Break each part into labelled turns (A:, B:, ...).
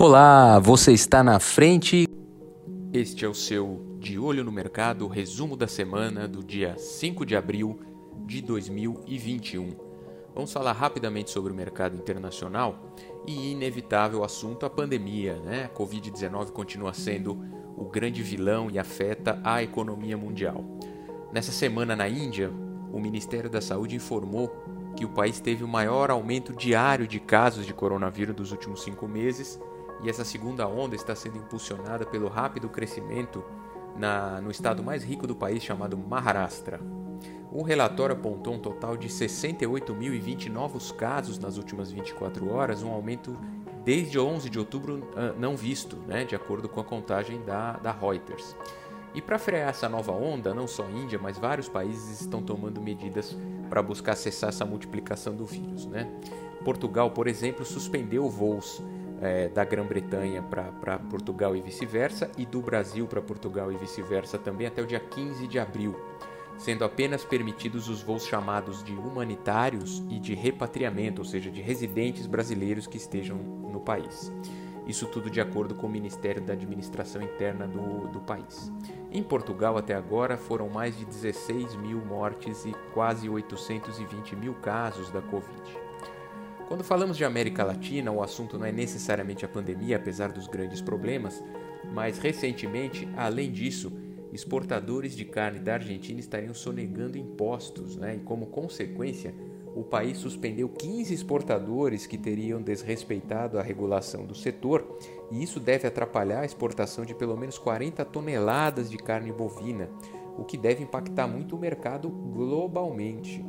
A: Olá, você está na frente. Este é o seu De Olho no Mercado, resumo da semana do dia 5 de abril de 2021. Vamos falar rapidamente sobre o mercado internacional e inevitável assunto a pandemia, né? A Covid-19 continua sendo o grande vilão e afeta a economia mundial. Nessa semana na Índia, o Ministério da Saúde informou que o país teve o maior aumento diário de casos de coronavírus dos últimos cinco meses e essa segunda onda está sendo impulsionada pelo rápido crescimento na, no estado mais rico do país chamado Maharashtra. O relatório apontou um total de 68.020 novos casos nas últimas 24 horas, um aumento desde 11 de outubro ah, não visto, né, de acordo com a contagem da, da Reuters. E para frear essa nova onda, não só a Índia, mas vários países estão tomando medidas para buscar cessar essa multiplicação do vírus. Né? Portugal, por exemplo, suspendeu voos é, da Grã-Bretanha para Portugal e vice-versa, e do Brasil para Portugal e vice-versa também até o dia 15 de abril, sendo apenas permitidos os voos chamados de humanitários e de repatriamento, ou seja, de residentes brasileiros que estejam no país. Isso tudo de acordo com o Ministério da Administração Interna do, do país. Em Portugal, até agora, foram mais de 16 mil mortes e quase 820 mil casos da Covid. Quando falamos de América Latina, o assunto não é necessariamente a pandemia, apesar dos grandes problemas, mas recentemente, além disso, exportadores de carne da Argentina estariam sonegando impostos, né? e como consequência, o país suspendeu 15 exportadores que teriam desrespeitado a regulação do setor, e isso deve atrapalhar a exportação de pelo menos 40 toneladas de carne bovina, o que deve impactar muito o mercado globalmente.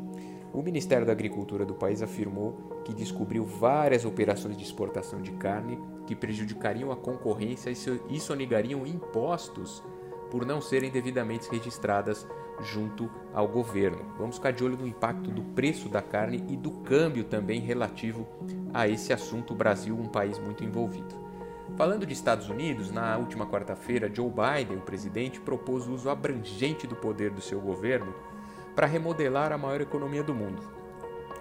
A: O Ministério da Agricultura do país afirmou que descobriu várias operações de exportação de carne que prejudicariam a concorrência e sonegariam impostos por não serem devidamente registradas junto ao governo. Vamos ficar de olho no impacto do preço da carne e do câmbio também relativo a esse assunto. O Brasil, um país muito envolvido. Falando de Estados Unidos, na última quarta-feira, Joe Biden, o presidente, propôs o uso abrangente do poder do seu governo para remodelar a maior economia do mundo.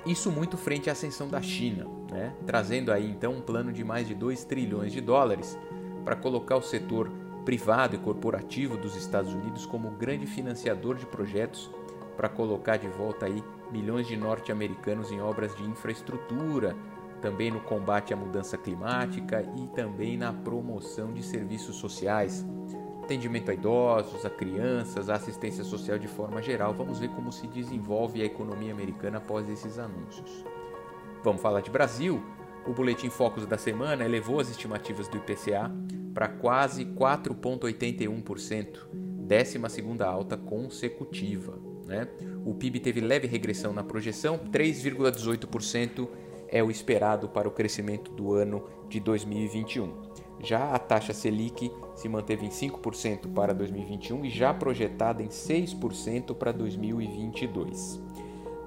A: Isso muito frente à ascensão da China, né? trazendo aí então um plano de mais de 2 trilhões de dólares para colocar o setor privado e corporativo dos Estados Unidos como grande financiador de projetos para colocar de volta aí milhões de norte-americanos em obras de infraestrutura, também no combate à mudança climática e também na promoção de serviços sociais, atendimento a idosos, a crianças, a assistência social de forma geral. Vamos ver como se desenvolve a economia americana após esses anúncios. Vamos falar de Brasil. O boletim Focus da semana elevou as estimativas do IPCA para quase 4,81%, 12 alta consecutiva. Né? O PIB teve leve regressão na projeção, 3,18% é o esperado para o crescimento do ano de 2021. Já a taxa Selic se manteve em 5% para 2021 e já projetada em 6% para 2022.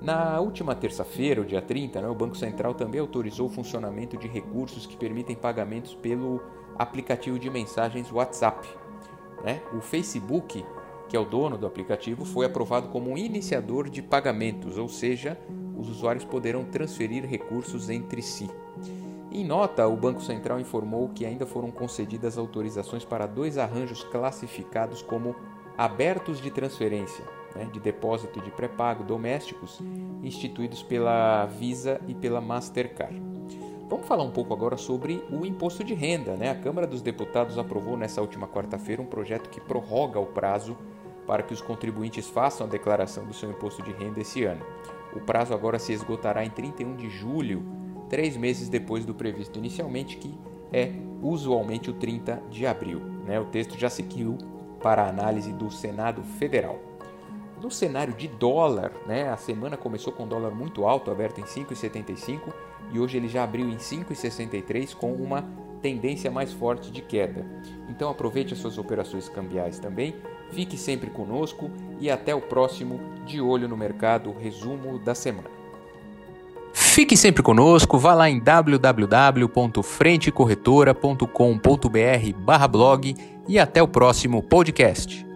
A: Na última terça-feira, o dia 30, né, o Banco Central também autorizou o funcionamento de recursos que permitem pagamentos pelo aplicativo de mensagens WhatsApp. Né? O Facebook, que é o dono do aplicativo, foi aprovado como um iniciador de pagamentos, ou seja, os usuários poderão transferir recursos entre si. Em nota, o Banco Central informou que ainda foram concedidas autorizações para dois arranjos classificados como abertos de transferência, né, de depósito de pré-pago domésticos, instituídos pela Visa e pela Mastercard. Vamos falar um pouco agora sobre o imposto de renda. Né? A Câmara dos Deputados aprovou nessa última quarta-feira um projeto que prorroga o prazo para que os contribuintes façam a declaração do seu imposto de renda esse ano. O prazo agora se esgotará em 31 de julho três meses depois do previsto inicialmente, que é usualmente o 30 de abril. Né? O texto já seguiu para a análise do Senado Federal. No cenário de dólar, né, a semana começou com dólar muito alto, aberto em 5,75 e hoje ele já abriu em 5,63 com uma tendência mais forte de queda. Então aproveite as suas operações cambiais também, fique sempre conosco e até o próximo De Olho no Mercado resumo da semana. Fique sempre conosco, vá lá em www.frentecorretora.com.br/blog e até o próximo podcast.